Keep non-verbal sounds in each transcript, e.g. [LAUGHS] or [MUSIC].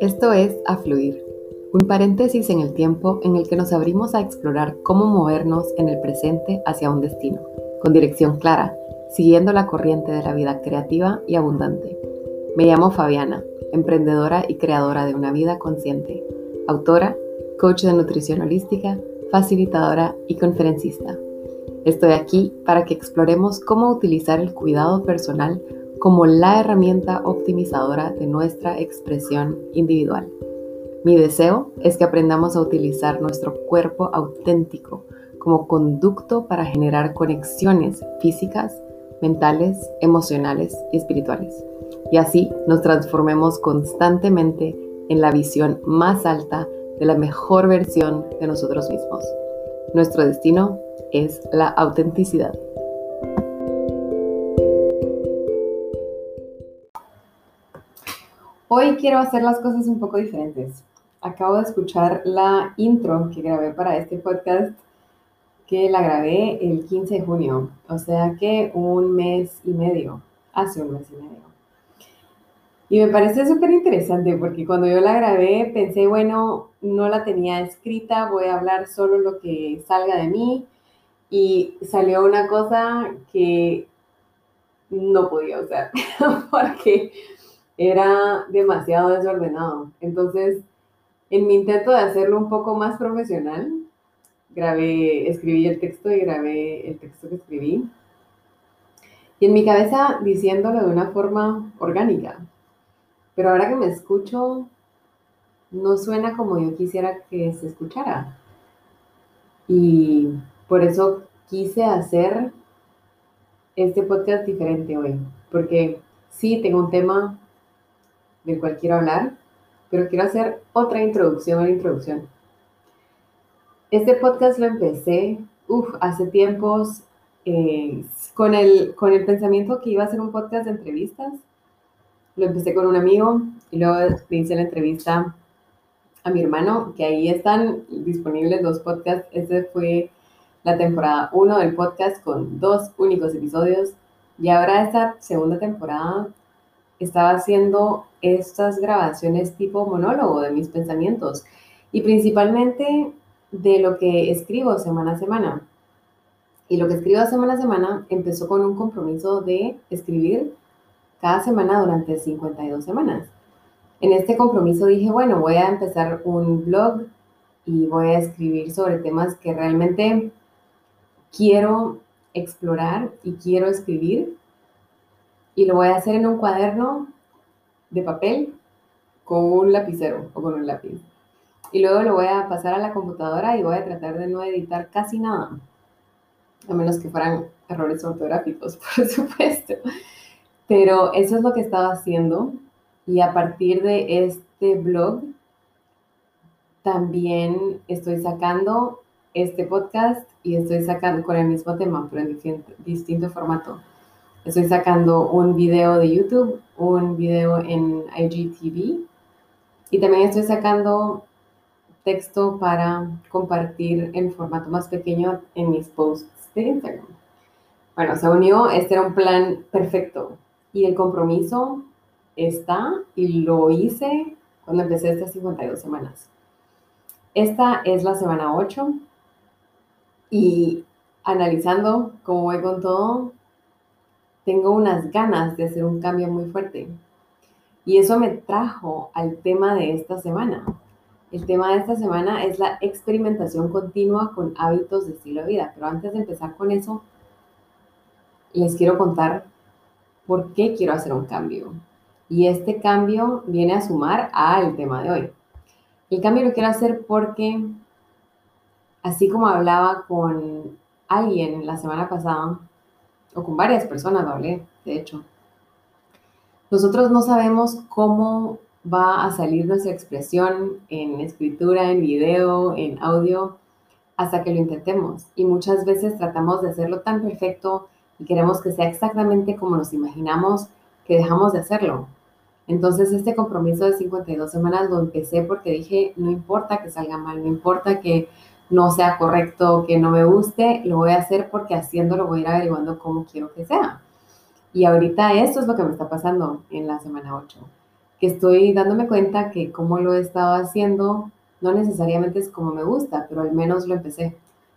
Esto es A Fluir, un paréntesis en el tiempo en el que nos abrimos a explorar cómo movernos en el presente hacia un destino, con dirección clara, siguiendo la corriente de la vida creativa y abundante. Me llamo Fabiana, emprendedora y creadora de una vida consciente, autora, coach de nutrición holística, facilitadora y conferencista. Estoy aquí para que exploremos cómo utilizar el cuidado personal como la herramienta optimizadora de nuestra expresión individual. Mi deseo es que aprendamos a utilizar nuestro cuerpo auténtico como conducto para generar conexiones físicas, mentales, emocionales y espirituales. Y así nos transformemos constantemente en la visión más alta de la mejor versión de nosotros mismos. Nuestro destino es la autenticidad. Hoy quiero hacer las cosas un poco diferentes. Acabo de escuchar la intro que grabé para este podcast, que la grabé el 15 de junio, o sea que un mes y medio, hace un mes y medio. Y me parece súper interesante porque cuando yo la grabé pensé, bueno, no la tenía escrita, voy a hablar solo lo que salga de mí. Y salió una cosa que no podía usar, [LAUGHS] porque era demasiado desordenado. Entonces, en mi intento de hacerlo un poco más profesional, grabé, escribí el texto y grabé el texto que escribí. Y en mi cabeza diciéndolo de una forma orgánica. Pero ahora que me escucho, no suena como yo quisiera que se escuchara. Y por eso quise hacer este podcast diferente hoy. Porque sí, tengo un tema del cual quiero hablar, pero quiero hacer otra introducción a la introducción. Este podcast lo empecé hace tiempos eh, con, el, con el pensamiento que iba a ser un podcast de entrevistas. Lo empecé con un amigo y luego le hice la entrevista a mi hermano, que ahí están disponibles dos podcasts. Este fue la temporada 1 del podcast con dos únicos episodios. Y ahora esta segunda temporada estaba haciendo estas grabaciones tipo monólogo de mis pensamientos y principalmente de lo que escribo semana a semana. Y lo que escribo semana a semana empezó con un compromiso de escribir cada semana durante 52 semanas. En este compromiso dije, bueno, voy a empezar un blog y voy a escribir sobre temas que realmente quiero explorar y quiero escribir y lo voy a hacer en un cuaderno de papel con un lapicero o con un lápiz. Y luego lo voy a pasar a la computadora y voy a tratar de no editar casi nada, a menos que fueran errores ortográficos, [LAUGHS] por supuesto. Pero eso es lo que estaba haciendo y a partir de este blog también estoy sacando este podcast y estoy sacando con el mismo tema, pero en distinto formato. Estoy sacando un video de YouTube, un video en IGTV y también estoy sacando texto para compartir en formato más pequeño en mis posts de Instagram. Bueno, se unió, este era un plan perfecto y el compromiso está y lo hice cuando empecé estas 52 semanas. Esta es la semana 8 y analizando cómo voy con todo, tengo unas ganas de hacer un cambio muy fuerte. Y eso me trajo al tema de esta semana. El tema de esta semana es la experimentación continua con hábitos de estilo de vida. Pero antes de empezar con eso, les quiero contar por qué quiero hacer un cambio. Y este cambio viene a sumar al tema de hoy. El cambio lo quiero hacer porque, así como hablaba con alguien la semana pasada, o con varias personas lo hablé, de hecho. Nosotros no sabemos cómo va a salir nuestra expresión en escritura, en video, en audio, hasta que lo intentemos. Y muchas veces tratamos de hacerlo tan perfecto y queremos que sea exactamente como nos imaginamos que dejamos de hacerlo. Entonces este compromiso de 52 semanas lo empecé porque dije, no importa que salga mal, no importa que no sea correcto, que no me guste, lo voy a hacer porque haciéndolo voy a ir averiguando cómo quiero que sea. Y ahorita esto es lo que me está pasando en la semana 8, que estoy dándome cuenta que como lo he estado haciendo, no necesariamente es como me gusta, pero al menos lo empecé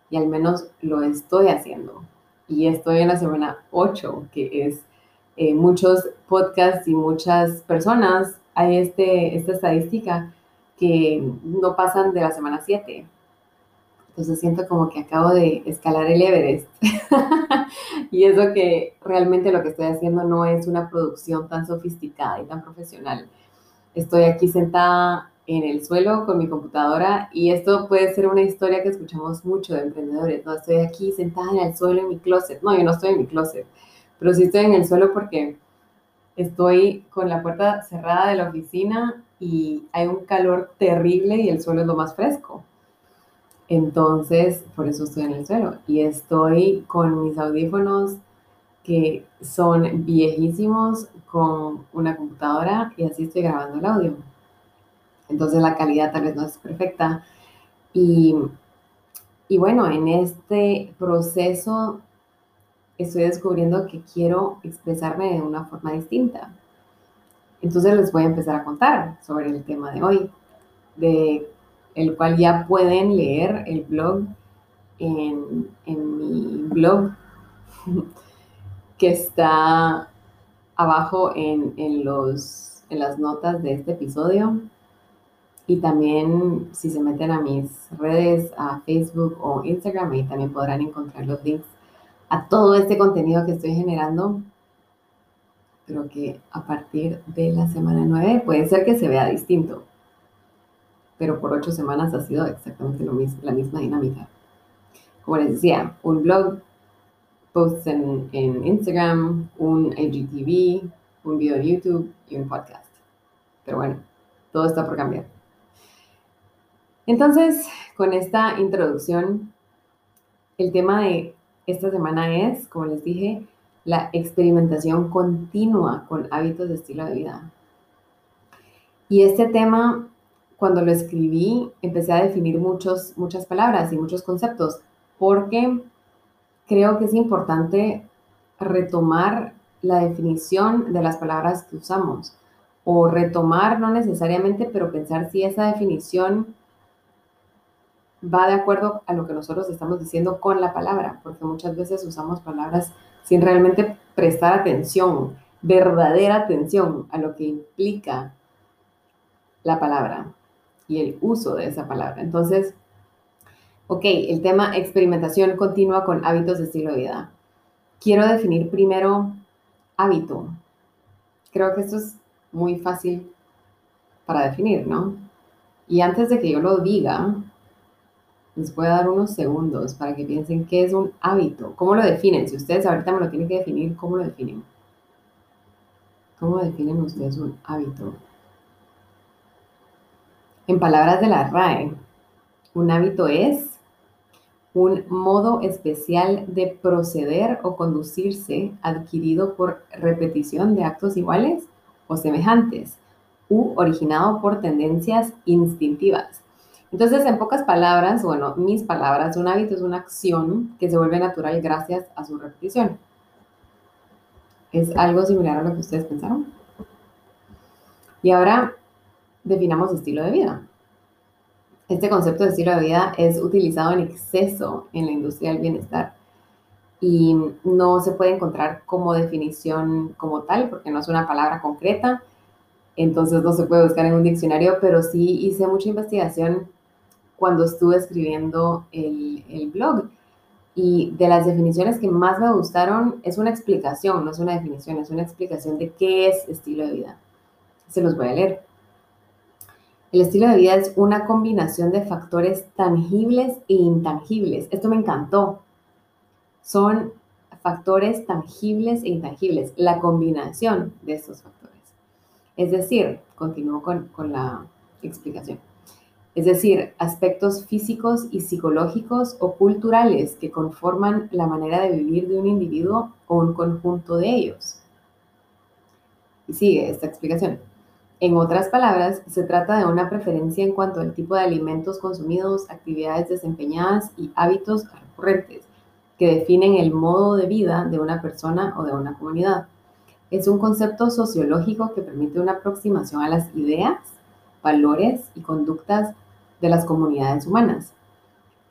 y al menos lo estoy haciendo. Y estoy en la semana 8, que es eh, muchos podcasts y muchas personas, hay este, esta estadística que no pasan de la semana 7. Entonces siento como que acabo de escalar el Everest. [LAUGHS] y eso que realmente lo que estoy haciendo no es una producción tan sofisticada y tan profesional. Estoy aquí sentada en el suelo con mi computadora y esto puede ser una historia que escuchamos mucho de emprendedores, ¿no? Estoy aquí sentada en el suelo en mi closet. No, yo no estoy en mi closet, pero sí estoy en el suelo porque estoy con la puerta cerrada de la oficina y hay un calor terrible y el suelo es lo más fresco. Entonces, por eso estoy en el suelo y estoy con mis audífonos que son viejísimos con una computadora y así estoy grabando el audio. Entonces la calidad tal vez no es perfecta. Y, y bueno, en este proceso estoy descubriendo que quiero expresarme de una forma distinta. Entonces les voy a empezar a contar sobre el tema de hoy, de el cual ya pueden leer el blog en, en mi blog [LAUGHS] que está abajo en, en, los, en las notas de este episodio. Y también si se meten a mis redes, a Facebook o Instagram, ahí también podrán encontrar los links a todo este contenido que estoy generando. Creo que a partir de la semana 9 puede ser que se vea distinto, pero por ocho semanas ha sido exactamente la misma dinámica. Como les decía, un blog, posts en, en Instagram, un IGTV, un video de YouTube y un podcast. Pero bueno, todo está por cambiar. Entonces, con esta introducción, el tema de esta semana es, como les dije, la experimentación continua con hábitos de estilo de vida. Y este tema, cuando lo escribí, empecé a definir muchos, muchas palabras y muchos conceptos, porque creo que es importante retomar la definición de las palabras que usamos, o retomar, no necesariamente, pero pensar si esa definición va de acuerdo a lo que nosotros estamos diciendo con la palabra, porque muchas veces usamos palabras sin realmente prestar atención, verdadera atención a lo que implica la palabra y el uso de esa palabra. Entonces, ok, el tema experimentación continua con hábitos de estilo de vida. Quiero definir primero hábito. Creo que esto es muy fácil para definir, ¿no? Y antes de que yo lo diga, les voy a dar unos segundos para que piensen qué es un hábito. ¿Cómo lo definen? Si ustedes ahorita me lo tienen que definir, ¿cómo lo definen? ¿Cómo definen ustedes un hábito? En palabras de la RAE, un hábito es un modo especial de proceder o conducirse adquirido por repetición de actos iguales o semejantes u originado por tendencias instintivas entonces, en pocas palabras, bueno, mis palabras, un hábito es una acción que se vuelve natural gracias a su repetición. ¿Es algo similar a lo que ustedes pensaron? Y ahora definamos estilo de vida. Este concepto de estilo de vida es utilizado en exceso en la industria del bienestar y no se puede encontrar como definición como tal porque no es una palabra concreta, entonces no se puede buscar en un diccionario, pero sí hice mucha investigación cuando estuve escribiendo el, blog. Y de las definiciones que más me gustaron es una explicación, no es una definición, es una explicación de qué es estilo de vida. Se los voy a leer. El estilo de vida es una combinación de factores tangibles e intangibles. Esto me encantó. Son factores tangibles e intangibles, la combinación de estos factores. Es decir, continúo con, con la explicación es decir, aspectos físicos y psicológicos o culturales que conforman la manera de vivir de un individuo o un conjunto de ellos. Y sigue esta explicación. En otras palabras, se trata de una preferencia en cuanto al tipo de alimentos consumidos, actividades desempeñadas y hábitos recurrentes que definen el modo de vida de una persona o de una comunidad. es un concepto sociológico que permite una aproximación a las ideas, valores y conductas de las comunidades humanas.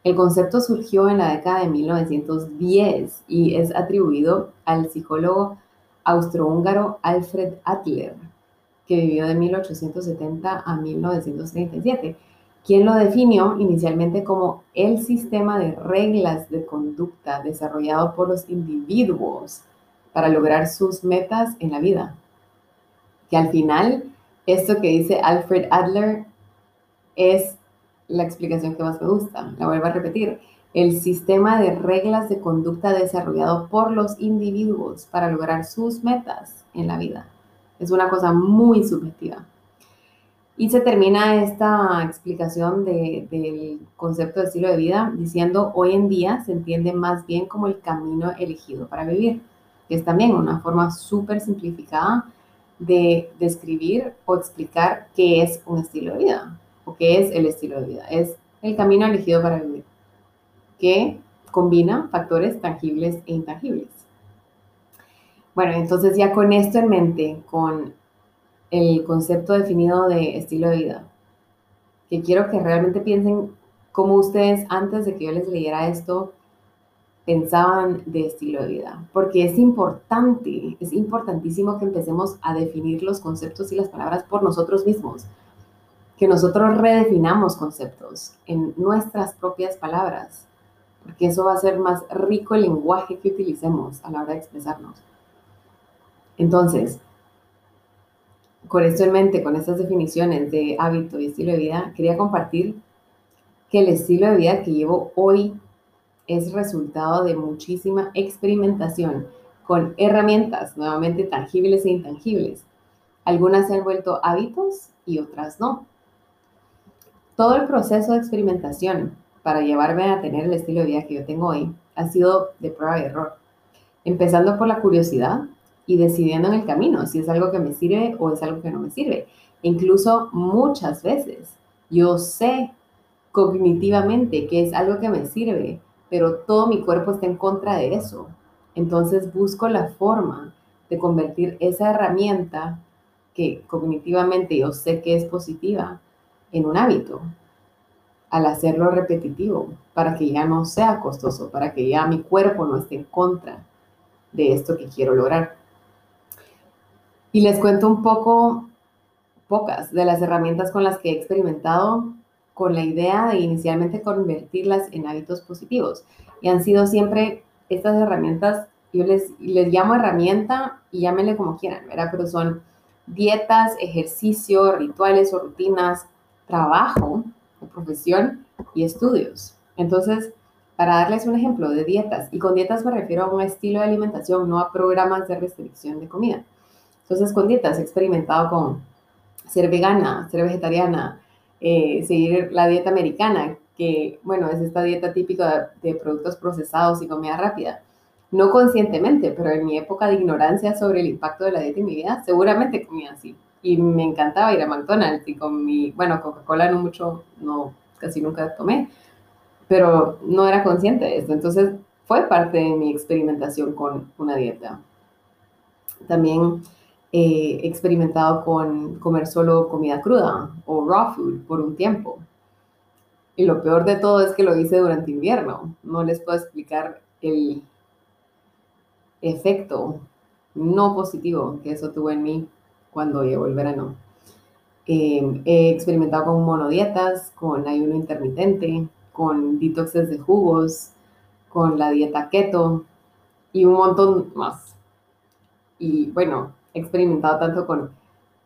El concepto surgió en la década de 1910 y es atribuido al psicólogo austrohúngaro Alfred Adler, que vivió de 1870 a 1937, quien lo definió inicialmente como el sistema de reglas de conducta desarrollado por los individuos para lograr sus metas en la vida. Que al final, esto que dice Alfred Adler es la explicación que más me gusta. La vuelvo a repetir. El sistema de reglas de conducta desarrollado por los individuos para lograr sus metas en la vida. Es una cosa muy subjetiva. Y se termina esta explicación del concepto de estilo de vida diciendo, hoy en día se entiende más bien como el camino elegido para vivir, que es también una forma súper simplificada de describir o explicar qué es un estilo de vida o qué es el estilo de vida. Es el camino elegido para vivir, que combina factores tangibles e intangibles. Bueno, entonces ya con esto en mente, con el concepto definido de estilo de vida, que quiero que realmente piensen cómo ustedes antes de que yo les leyera esto pensaban de estilo de vida, porque es importante, es importantísimo que empecemos a definir los conceptos y las palabras por nosotros mismos, que nosotros redefinamos conceptos en nuestras propias palabras, porque eso va a ser más rico el lenguaje que utilicemos a la hora de expresarnos. Entonces, con esto en mente, con estas definiciones de hábito y estilo de vida, quería compartir que el estilo de vida que llevo hoy es resultado de muchísima experimentación con herramientas nuevamente tangibles e intangibles. Algunas se han vuelto hábitos y otras no. Todo el proceso de experimentación para llevarme a tener el estilo de vida que yo tengo hoy ha sido de prueba y error. Empezando por la curiosidad, y decidiendo en el camino si es algo que me sirve o es algo que no me sirve. Incluso muchas veces yo sé cognitivamente que es algo que me sirve, pero todo mi cuerpo está en contra de eso. Entonces busco la forma de convertir esa herramienta que cognitivamente yo sé que es positiva en un hábito al hacerlo repetitivo para que ya no sea costoso, para que ya mi cuerpo no esté en contra de esto que quiero lograr. Y les cuento un poco, pocas de las herramientas con las que he experimentado con la idea de inicialmente convertirlas en hábitos positivos. Y han sido siempre estas herramientas, yo les, les llamo herramienta y llámenle como quieran, ¿verdad? Pero son dietas, ejercicio, rituales o rutinas, trabajo o profesión y estudios. Entonces, para darles un ejemplo de dietas, y con dietas me refiero a un estilo de alimentación, no a programas de restricción de comida. Entonces, con dietas he experimentado con ser vegana, ser vegetariana, eh, seguir la dieta americana, que, bueno, es esta dieta típica de, productos procesados y comida rápida. No conscientemente, pero en mi época de ignorancia sobre el impacto de la dieta en mi vida, seguramente comía así. Y me encantaba ir a McDonald's y con mi, bueno, Coca-Cola no mucho, no, casi nunca tomé, pero no era consciente de esto. Entonces, fue parte de mi experimentación con una dieta. También he experimentado con comer solo comida cruda o raw food por un tiempo. Y lo peor de todo es que lo hice durante invierno. No les puedo explicar el efecto no positivo que eso tuvo en mí cuando llegó el verano. Em, he experimentado con monodietas, con ayuno intermitente, con detoxes de jugos, con la dieta keto y un montón más. Y bueno, experimentado tanto con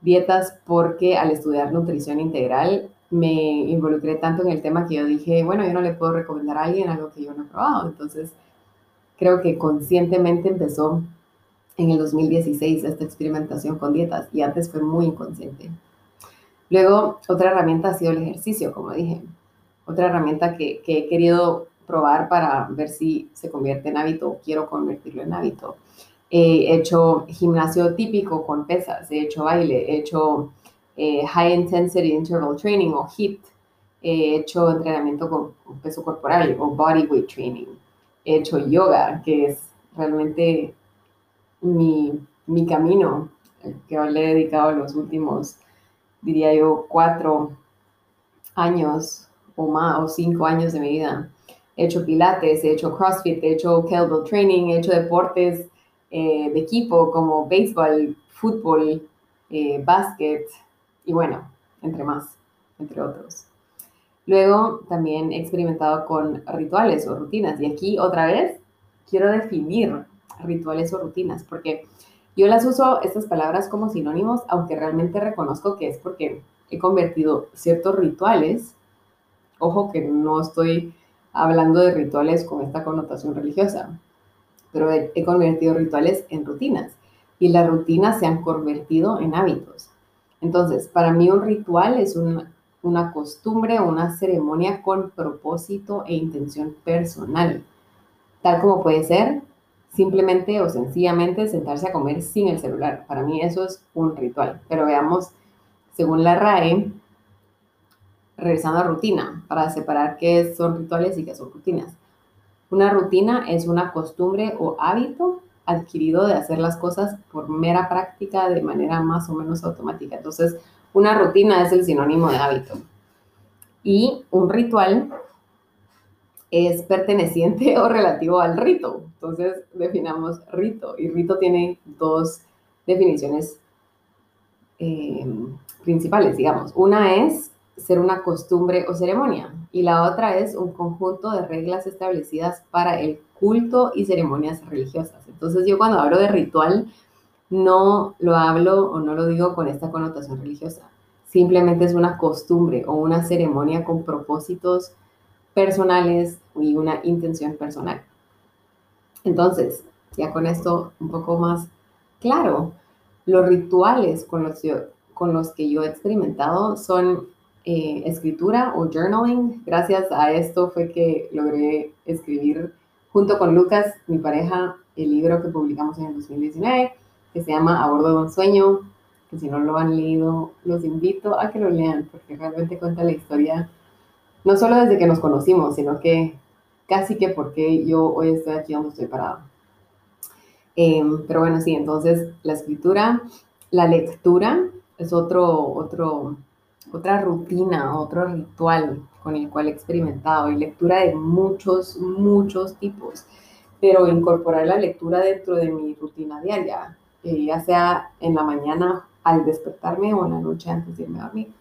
dietas porque al estudiar nutrición integral me involucré tanto en el tema que yo dije, bueno, yo no le puedo recomendar a alguien algo que yo no he probado. Entonces, creo que conscientemente empezó en el 2016 esta experimentación con dietas y antes fue muy inconsciente. Luego, otra herramienta ha sido el ejercicio, como dije. Otra herramienta que, que he querido probar para ver si se convierte en hábito o quiero convertirlo en hábito He hecho gimnasio típico con pesas, he hecho baile, he hecho eh, High Intensity Interval Training o HIIT, he hecho entrenamiento con, peso corporal o Body Weight Training, he hecho yoga, que es realmente mi mi camino, que le he dedicado los últimos, diría yo, cuatro años o más, o cinco años de mi vida. He hecho pilates, he hecho CrossFit, he hecho kettlebell training, he hecho deportes eh, de equipo como béisbol, fútbol, eh, básquet y bueno, entre más, entre otros. Luego también he experimentado con rituales o rutinas y aquí otra vez quiero definir rituales o rutinas porque yo las uso estas palabras como sinónimos, aunque realmente reconozco que es porque he convertido ciertos rituales, ojo que no estoy hablando de rituales con esta connotación religiosa, pero he, convertido rituales en rutinas y las rutinas se han convertido en hábitos. Entonces, para mí un ritual es una costumbre o una ceremonia con propósito e intención personal, tal como puede ser simplemente o sencillamente sentarse a comer sin el celular. Para mí eso es un ritual. Pero veamos, según la RAE, regresando a rutina, para separar qué son rituales y qué son rutinas. Una rutina es una costumbre o hábito adquirido de hacer las cosas por mera práctica de manera más o menos automática. Entonces, una rutina es el sinónimo de hábito. Y un ritual es perteneciente [LAUGHS] o relativo al rito. Entonces, definamos rito. Y rito tiene dos definiciones eh, principales, digamos. Una es ser una costumbre o ceremonia y la otra es un conjunto de reglas establecidas para el culto y ceremonias religiosas. Entonces yo cuando hablo de ritual no lo hablo o no lo digo con esta connotación religiosa. Simplemente es una costumbre o una ceremonia con propósitos personales y una intención personal. Entonces, ya con esto un poco más claro, los rituales con los, con los que yo he experimentado son eh, escritura o journaling. Gracias a esto fue que logré escribir junto con Lucas, mi pareja, el libro que publicamos en el 2019, que se llama A bordo de un sueño, que si no lo han leído, los invito a que lo lean, porque realmente cuenta la historia, no solo desde que nos conocimos, sino que casi que porque yo hoy estoy aquí donde estoy parado. Em, pero bueno, sí, entonces la escritura, la lectura es otro, otro otra rutina, otro ritual con el cual he experimentado y lectura de muchos, muchos tipos, pero incorporar la lectura dentro de mi rutina diaria, eh, ya sea en la mañana al despertarme o en la noche antes de irme a dormir.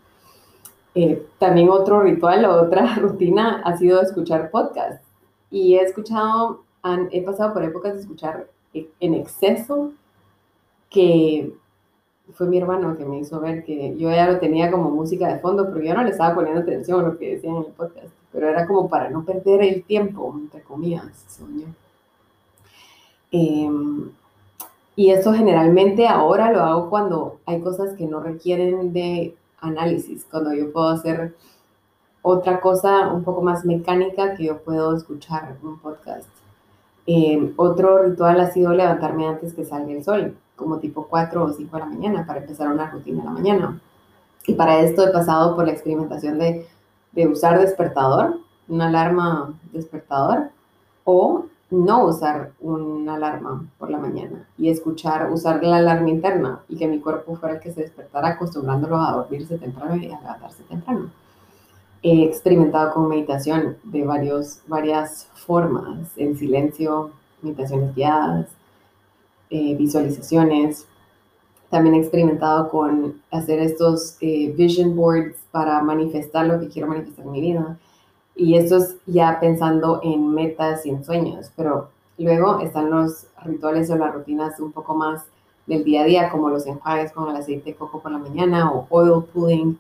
Eh, también otro ritual o otra [LAUGHS] rutina ha sido escuchar podcasts y he escuchado, he pasado por épocas de escuchar en exceso que fue mi hermano que me hizo ver que yo ya lo tenía como música de fondo, pero yo no le estaba poniendo atención a lo que decían en el podcast, pero era como para no perder el tiempo, entre comillas, soñó. Em, y esto generalmente ahora lo hago cuando hay cosas que no requieren de análisis, cuando yo puedo hacer otra cosa un poco más mecánica que yo puedo escuchar un podcast. Em, otro ritual ha sido levantarme antes que salga el sol como tipo 4 o 5 de la mañana para empezar una rutina en la mañana. Y para esto he pasado por la experimentación de, de usar despertador, una alarma despertador, o no usar una alarma por la mañana y escuchar, usar la alarma interna y que mi cuerpo fuera el que se despertara acostumbrándolo a dormirse temprano y a levantarse temprano. He experimentado con meditación de varios, varias formas, en silencio, meditaciones guiadas, eh, visualizaciones. También he experimentado con hacer estos eh, vision boards para manifestar lo que quiero manifestar en mi vida. Y esto es ya pensando en metas y en sueños. Pero luego están los rituales o las rutinas un poco más del día a día, como los enjuagues con el aceite de coco por la mañana o oil pulling,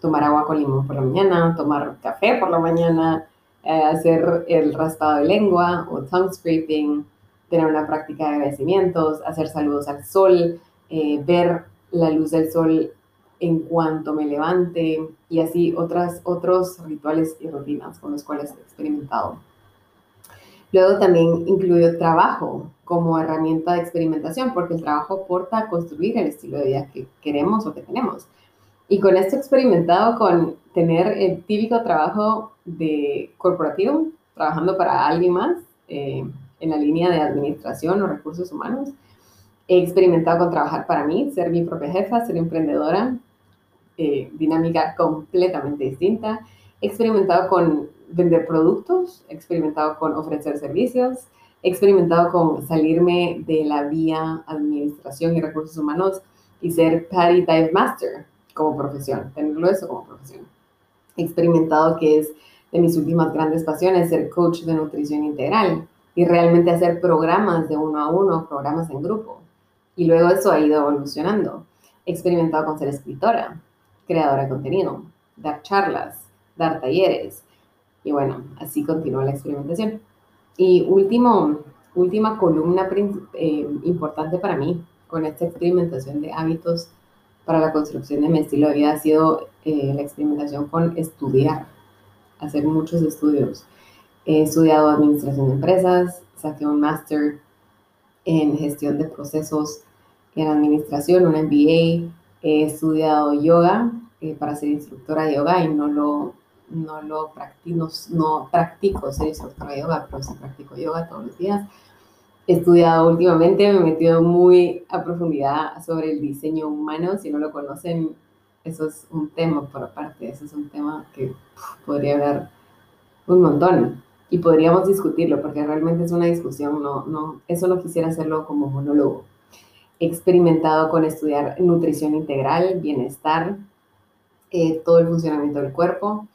tomar agua con limón por la mañana, tomar café por la mañana, eh, hacer el raspado de lengua o tongue scraping, tener una práctica de agradecimientos, hacer saludos al sol, eh, ver la luz del sol en cuanto me levante y así otras, otros rituales y rutinas con los cuales he experimentado. Luego también incluyo trabajo como herramienta de experimentación, porque el trabajo aporta a construir el estilo de vida que queremos o que tenemos. Y con esto he experimentado con tener el típico trabajo de corporativo, trabajando para alguien más, eh, en la línea de administración o recursos humanos. He experimentado con trabajar para mí, ser mi propia jefa, ser emprendedora, eh, dinámica completamente distinta. He experimentado con vender productos, he experimentado con ofrecer servicios, he experimentado con salirme de la vía administración y recursos humanos y ser Patty Dive Master como profesión, tenerlo eso como profesión. He experimentado que es de mis últimas grandes pasiones ser coach de nutrición integral y realmente hacer programas de uno a uno, programas en grupo. Y luego eso ha ido evolucionando. He experimentado con ser escritora, creadora de contenido, dar charlas, dar talleres. Y bueno, así continúa la experimentación. Y último, última columna eh, importante para mí con esta experimentación de hábitos para la construcción de mi estilo de vida ha sido eh, la experimentación con estudiar, hacer muchos estudios. He estudiado administración de empresas, saqué un máster en gestión de procesos en administración, un MBA, he estudiado yoga eh, para ser instructora de yoga y no lo, no lo practico, no, practico ser instructora de yoga, pero sí practico yoga todos los días. He estudiado últimamente, me he metido muy a profundidad sobre el diseño humano. Si no lo conocen, eso es un tema por aparte, eso es un tema que podría hablar un montón y podríamos discutirlo porque realmente es una discusión, no, no, eso no quisiera hacerlo como monólogo. He experimentado con estudiar nutrición integral, bienestar, eh, todo el funcionamiento del cuerpo.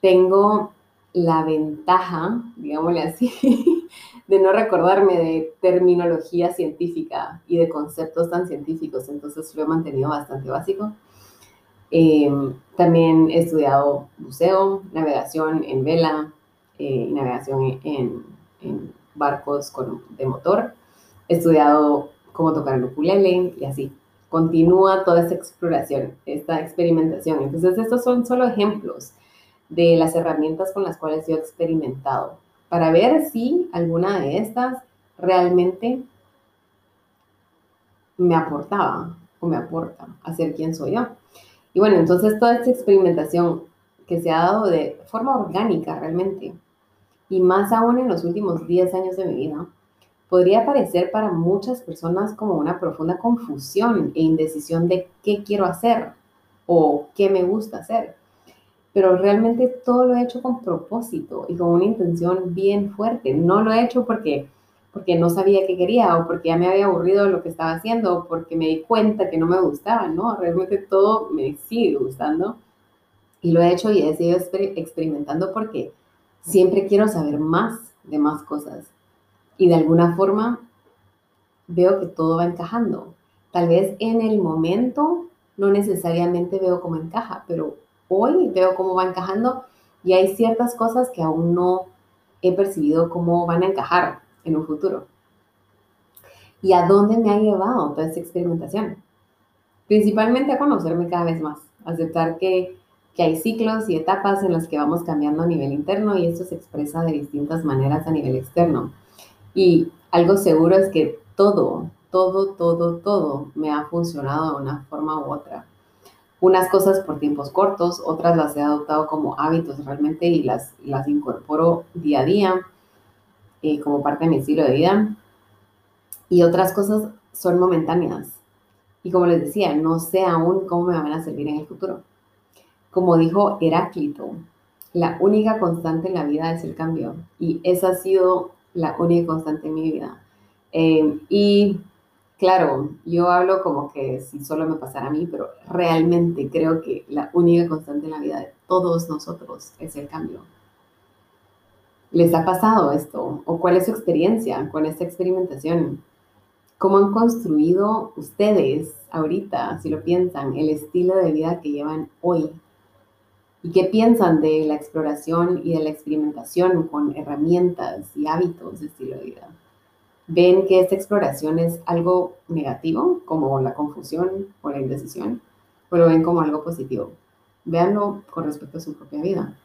Tengo la ventaja, digámosle así, [LAUGHS] de no recordarme de terminología científica y de conceptos tan científicos, entonces lo he mantenido bastante básico. Eh, también he estudiado buceo, navegación en vela, eh, navegación en, barcos con, de motor. He estudiado cómo tocar el ukulele y así. Continúa toda esta exploración, esta experimentación. Entonces, estos son solo ejemplos de las herramientas con las cuales yo he experimentado para ver si alguna de estas realmente me aportaba o me aporta a ser quien soy yo. Y bueno, entonces toda esta experimentación que se ha dado de forma orgánica realmente, y más aún en los últimos 10 años de mi vida, podría parecer para muchas personas como una profunda confusión e indecisión de qué quiero hacer o qué me gusta hacer pero realmente todo lo he hecho con propósito y con una intención bien fuerte. No lo he hecho porque, porque no sabía qué quería o porque ya me había aburrido lo que estaba haciendo o porque me di cuenta que no me gustaba, ¿no? Realmente todo me sigue gustando y lo he hecho y he seguido experimentando porque siempre quiero saber más de más cosas y de alguna forma veo que todo va encajando. Tal vez en el momento no necesariamente veo cómo encaja, pero hoy veo cómo va encajando y hay ciertas cosas que aún no he percibido cómo van a encajar en un futuro. ¿Y a dónde me ha llevado toda esta experimentación? Principalmente a conocerme cada vez más, aceptar que, que hay ciclos y etapas en las que vamos cambiando a nivel interno y esto se expresa de distintas maneras a nivel externo. Y algo seguro es que todo, todo, todo, todo me ha funcionado de una forma u otra unas cosas por tiempos cortos, otras las he adoptado como hábitos realmente y las, las incorporo día a día eh, como parte de mi estilo de vida. Y otras cosas son momentáneas. Y como les decía, no sé aún cómo me van a servir en el futuro. Como dijo Heráclito, la única constante en la vida es el cambio. Y esa ha sido la única constante en mi vida. Eh, y claro, yo hablo como que si solo me pasara a mí, pero realmente creo que la única constante en la vida de todos nosotros es el cambio. ¿Les ha pasado esto? ¿O cuál es su experiencia con esta experimentación? ¿Cómo han construido ustedes ahorita, si lo piensan, el estilo de vida que llevan hoy? ¿Y qué piensan de la exploración y de la experimentación con herramientas y hábitos de estilo de vida? ven que esta exploración es algo negativo, como la confusión o la indecisión, o lo ven como algo positivo. Véanlo con respecto a su propia vida.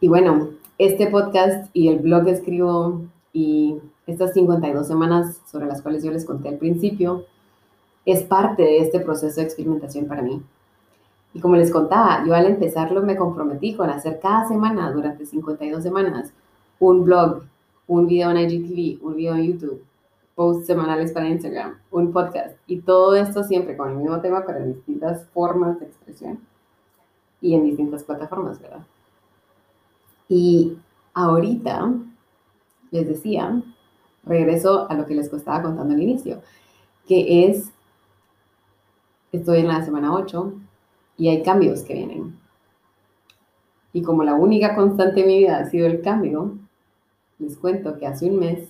Y bueno, este podcast y el blog que escribo y estas 52 semanas sobre las cuales yo les conté al principio, es parte de este proceso de experimentación para mí. Y como les contaba, yo al empezarlo me comprometí con hacer cada semana, durante 52 semanas, un blog un video en IGTV, un video en YouTube, posts semanales para Instagram, un podcast y todo esto siempre con el mismo tema, pero en distintas formas de expresión y en distintas plataformas, ¿verdad? Y ahorita, les decía, regreso a lo que les estaba contando al inicio, que es, estoy en la semana 8 y hay cambios que vienen. Y como la única constante en mi vida ha sido el cambio, les cuento que hace un mes,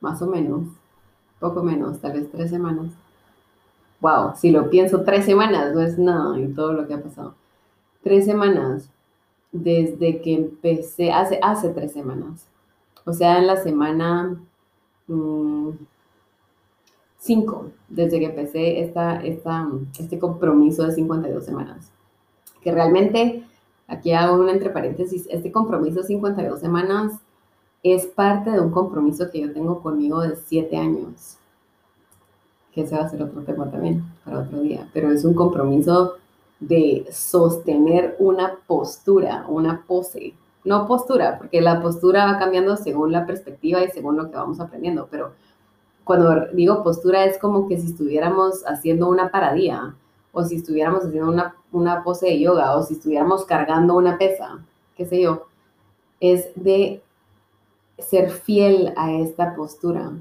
más o menos, poco menos, tal vez tres semanas. Wow, si lo pienso, tres semanas no es nada y todo lo que ha pasado. Tres semanas desde que empecé, hace, hace tres semanas. O sea, en la semana mm, cinco, desde que empecé esta, esta, este compromiso de 52 semanas. Que realmente, aquí hago un entre paréntesis, este compromiso de 52 semanas es parte de un compromiso que yo tengo conmigo de siete años. Que ese va a ser otro tema también para otro día. Pero es un compromiso de sostener una postura, una pose. No postura, porque la postura va cambiando según la perspectiva y según lo que vamos aprendiendo, pero cuando digo postura es como que si estuviéramos haciendo una paradía, o si estuviéramos haciendo una, una pose de yoga, o si estuviéramos cargando una pesa, qué sé yo, es de ser fiel a esta postura,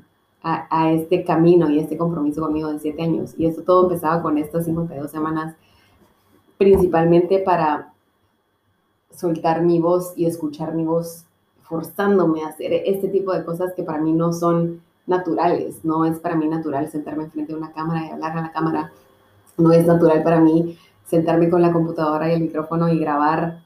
a, a, este camino y este compromiso conmigo de siete años. Y esto todo empezaba con estas 52 semanas principalmente para soltar mi voz y escuchar mi voz, forzándome a hacer este tipo de cosas que para mí no son naturales. No es para mí natural sentarme frente a una cámara y hablar a la cámara. No es natural para mí sentarme con la computadora y el micrófono y grabar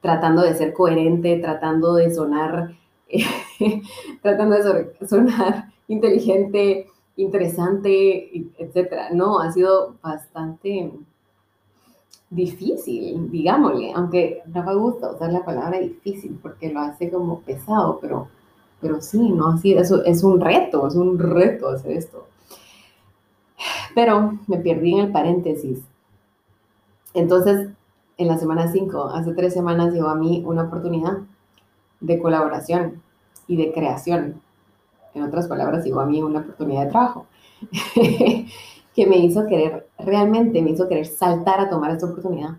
tratando de ser coherente, tratando de sonar, [LAUGHS] tratando de sonar inteligente, interesante, etc. No, ha sido bastante difícil, digámosle, aunque no me gusta usar la palabra difícil porque lo hace como pesado, pero, pero sí, ¿no? Así, eso es un reto, es un reto hacer esto. Pero me perdí en el paréntesis. Entonces, en la semana 5, hace tres semanas llegó a mí una oportunidad de colaboración y de creación. En otras palabras, llegó a mí una oportunidad de trabajo. [LAUGHS] que me hizo querer, realmente me hizo querer saltar a tomar esta oportunidad.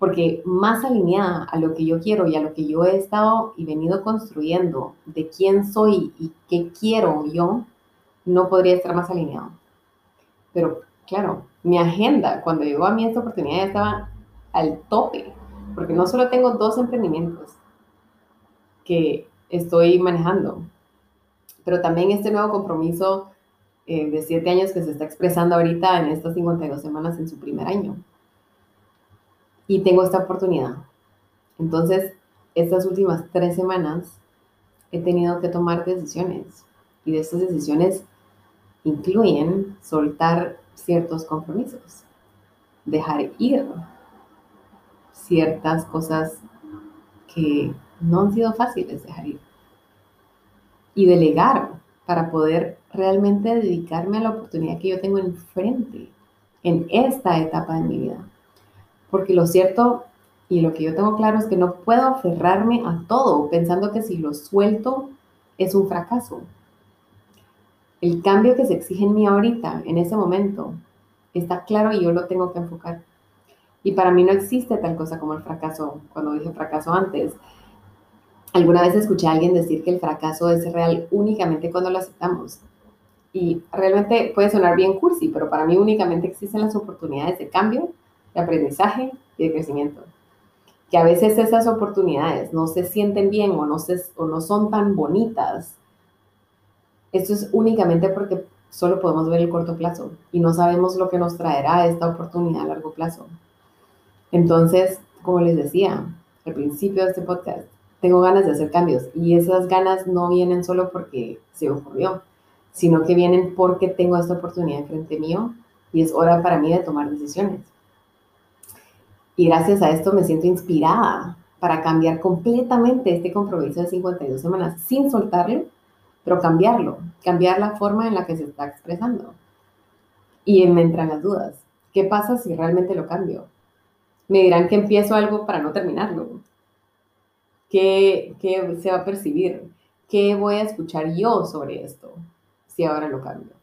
Porque más alineada a lo que yo quiero y a lo que yo he estado y venido construyendo de quién soy y qué quiero yo, no podría estar más alineado. Pero claro, mi agenda cuando llegó a mí esta oportunidad ya estaba al tope, porque no solo tengo dos emprendimientos que estoy manejando, pero también este nuevo compromiso eh, de siete años que se está expresando ahorita en estas 52 semanas en su primer año. Y tengo esta oportunidad. Entonces, estas últimas tres semanas he tenido que tomar decisiones. Y de estas decisiones incluyen soltar ciertos compromisos, dejar ir ciertas cosas que no han sido fáciles dejar ir y delegar para poder realmente dedicarme a la oportunidad que yo tengo enfrente en esta etapa de mi vida. Porque lo cierto y lo que yo tengo claro es que no puedo aferrarme a todo pensando que si lo suelto es un fracaso. El cambio que se exige en mí ahorita, en ese momento, está claro y yo lo tengo que enfocar. Y para mí no existe tal cosa como el fracaso. Cuando dije fracaso antes, alguna vez escuché a alguien decir que el fracaso es real únicamente cuando lo aceptamos. Y realmente puede sonar bien cursi, pero para mí únicamente existen las oportunidades de cambio, de aprendizaje y de crecimiento. Que a veces esas oportunidades no se sienten bien o no, se, o no son tan bonitas. Esto es únicamente porque solo podemos ver el corto plazo y no sabemos lo que nos traerá esta oportunidad a largo plazo. Entonces, como les decía al principio de este podcast, tengo ganas de hacer cambios y esas ganas no vienen solo porque se ocurrió, sino que vienen porque tengo esta oportunidad frente mío y es hora para mí de tomar decisiones. Y gracias a esto me siento inspirada para cambiar completamente este compromiso de 52 semanas sin soltarlo, pero cambiarlo, cambiar la forma en la que se está expresando. Y me entran las dudas. ¿Qué pasa si realmente lo cambio? Me dirán que empiezo algo para no terminarlo. ¿Qué, qué se va a percibir? ¿qué voy a escuchar yo sobre esto si ahora lo cambio?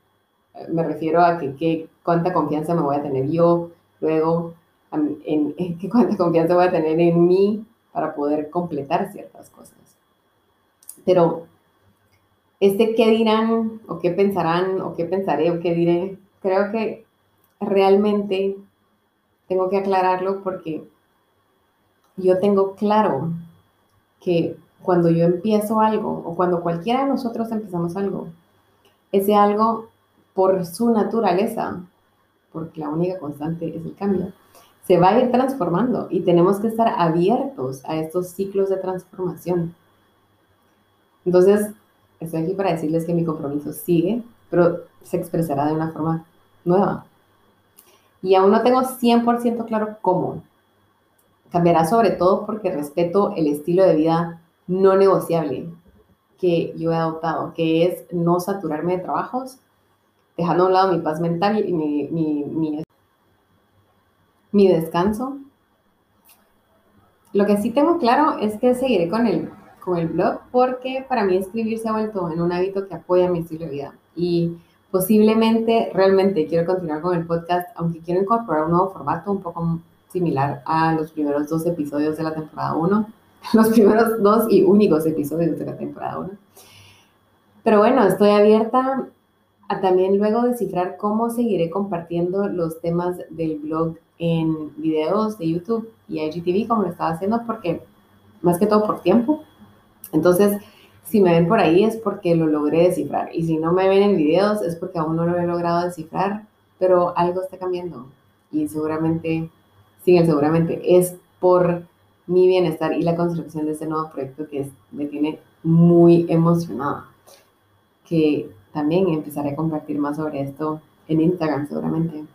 Eh, me refiero a que, cuánta confianza me voy a tener yo luego, en, en, cuánta confianza voy a tener en mí para poder completar ciertas cosas. Pero este qué dirán o qué pensarán o qué pensaré o qué diré, creo que realmente tengo que aclararlo porque yo tengo claro que cuando yo empiezo algo o cuando cualquiera de nosotros empezamos algo, ese algo por su naturaleza, porque la única constante es el cambio, se va a ir transformando y tenemos que estar abiertos a estos ciclos de transformación. Entonces, estoy aquí para decirles que mi compromiso sigue, pero se expresará de una forma nueva. Y aún no tengo 100% claro cómo. Cambiará sobre todo porque respeto el estilo de vida no negociable que yo he adoptado, que es no saturarme de trabajos, dejando a un lado mi paz mental y mi, mi, mi, descanso. Lo que sí tengo claro es que seguiré con el, con el blog porque para mí escribir se ha vuelto en un hábito que apoya mi estilo de vida. Y posiblemente, realmente quiero continuar con el podcast, aunque quiero incorporar un nuevo formato un poco similar a los primeros dos episodios de la temporada 1 [LAUGHS] los primeros dos y únicos episodios de la temporada 1. Pero bueno, estoy abierta a también luego descifrar cómo seguiré compartiendo los temas del blog en videos de YouTube y IGTV como lo estaba haciendo porque más que todo por tiempo. Entonces, si me ven por ahí es porque lo logré descifrar y si no me ven en videos es porque aún no lo he logrado descifrar, pero algo está cambiando y seguramente, sí, seguramente es por mi bienestar y la construcción de este nuevo proyecto que me tiene muy emocionada. Que también empezaré a compartir más sobre esto en Instagram seguramente.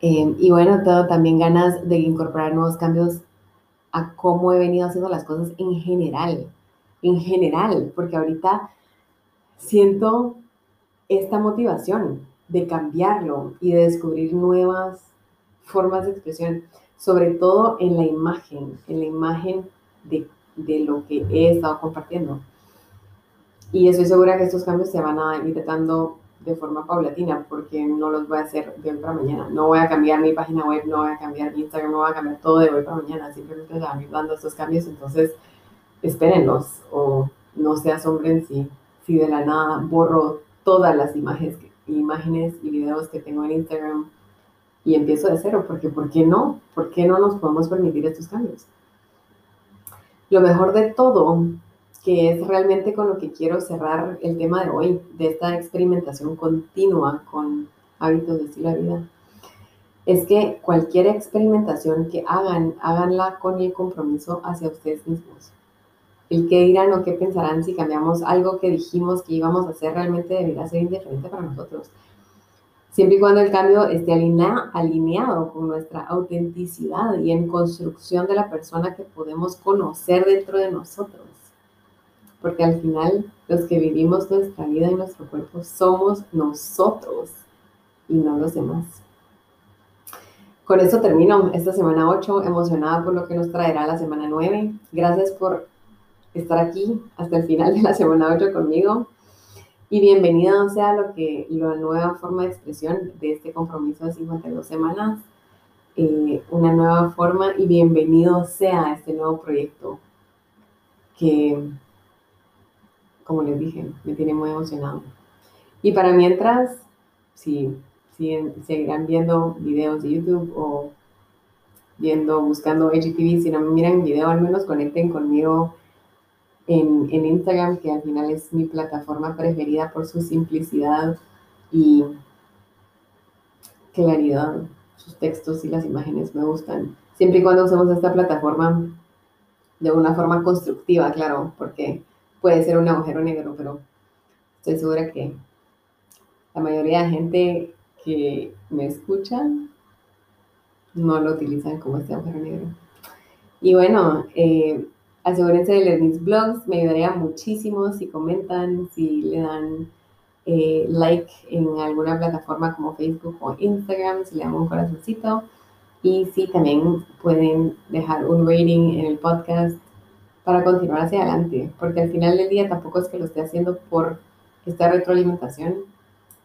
Eh, y bueno, todo también ganas de incorporar nuevos cambios a cómo he venido haciendo las cosas en general. En general, porque ahorita siento esta motivación de cambiarlo y de descubrir nuevas formas de expresión sobre todo en la imagen, en la imagen de, lo que he estado compartiendo. Y estoy segura que estos cambios se van a ir dando de forma paulatina, porque no los voy a hacer de hoy para mañana. No voy a cambiar mi página web, no voy a cambiar mi Instagram, no voy a cambiar todo de hoy para mañana. Simplemente se van a ir dando estos cambios, entonces espérenlos o no se asombren si, si de la nada borro todas las imágenes, imágenes y videos que tengo en Instagram y empiezo de cero, porque ¿por qué no? ¿Por qué no nos podemos permitir estos cambios? Lo mejor de todo, que es realmente con lo que quiero cerrar el tema de hoy, de esta experimentación continua con hábitos de estilo de vida, es que cualquier experimentación que hagan, háganla con el compromiso hacia ustedes mismos. El qué dirán o qué pensarán si cambiamos algo que dijimos que íbamos a hacer realmente debería ser indiferente para nosotros siempre y cuando el cambio esté alineado con nuestra autenticidad y en construcción de la persona que podemos conocer dentro de nosotros. Porque al final los que vivimos nuestra vida y nuestro cuerpo somos nosotros y no los demás. Con esto termino esta semana 8, emocionada por lo que nos traerá la semana 9. Gracias por estar aquí hasta el final de la semana 8 conmigo y bienvenida sea lo que la nueva forma de expresión de este compromiso de 52 semanas, eh, una nueva forma y bienvenido sea este nuevo proyecto que, como les dije, me tiene muy emocionado. Y para mientras, si, si seguirán viendo videos de YouTube o viendo, buscando HTV, si no me miran video, al menos conecten conmigo en, Instagram, que al final es mi plataforma preferida por su simplicidad y claridad. Sus textos y las imágenes me gustan. Siempre y cuando usemos esta plataforma de una forma constructiva, claro, porque puede ser un agujero negro, pero estoy segura que la mayoría de gente que me escucha no lo utilizan como este agujero negro. Y bueno, eh, asegúrense de leer mis blogs, me ayudaría muchísimo si comentan, si le dan eh, like en alguna plataforma como Facebook o Instagram, si le dan un corazoncito y si también pueden dejar un rating en el podcast para continuar hacia adelante, porque al final del día tampoco es que lo esté haciendo por esta retroalimentación,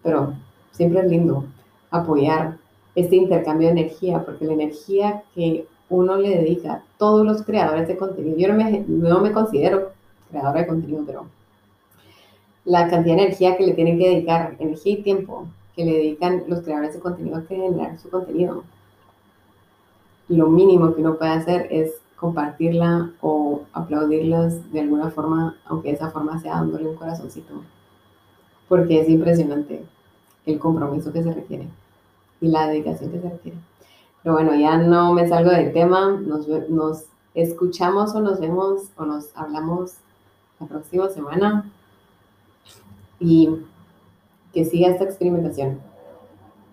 pero siempre es lindo apoyar este intercambio de energía, porque la energía que uno le dedica a todos los creadores de contenido, yo no me, no me considero creadora de contenido, pero la cantidad de energía que le tienen que dedicar, energía y tiempo que le dedican los creadores de contenido a generar su contenido. Lo mínimo que uno puede hacer es compartirla o aplaudirlas de alguna forma, aunque esa forma sea dándole un corazoncito, porque es impresionante el compromiso que se requiere y la dedicación que se requiere. Pero bueno, ya no me salgo del tema, nos, nos escuchamos o nos vemos o nos hablamos la próxima semana y que siga esta experimentación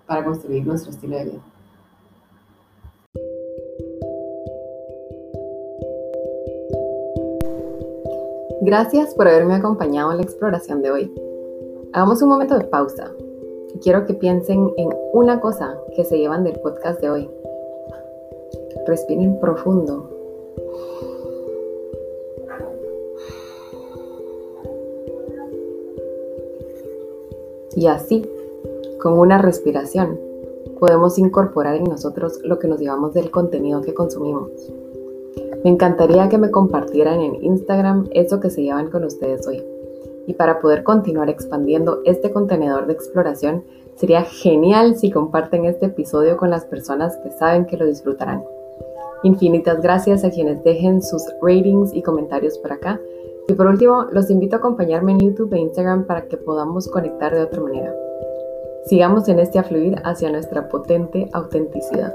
para construir nuestro estilo de vida. Gracias por haberme acompañado en la exploración de hoy. Hagamos un momento de pausa. Quiero que piensen en una cosa que se llevan del podcast de hoy. Respiren profundo Y así, con una respiración, podemos incorporar en nosotros lo que nos llevamos del contenido que consumimos. Me encantaría que me compartieran en Instagram eso que se llevan con ustedes hoy. Y para poder continuar expandiendo este contenedor de exploración, sería genial si comparten este episodio con las personas que saben que lo disfrutarán. Infinitas gracias a quienes dejen sus ratings y comentarios por acá y por último, los invito a acompañarme en YouTube e Instagram para que podamos conectar de otra manera. Sigamos en este afluir hacia nuestra potente autenticidad.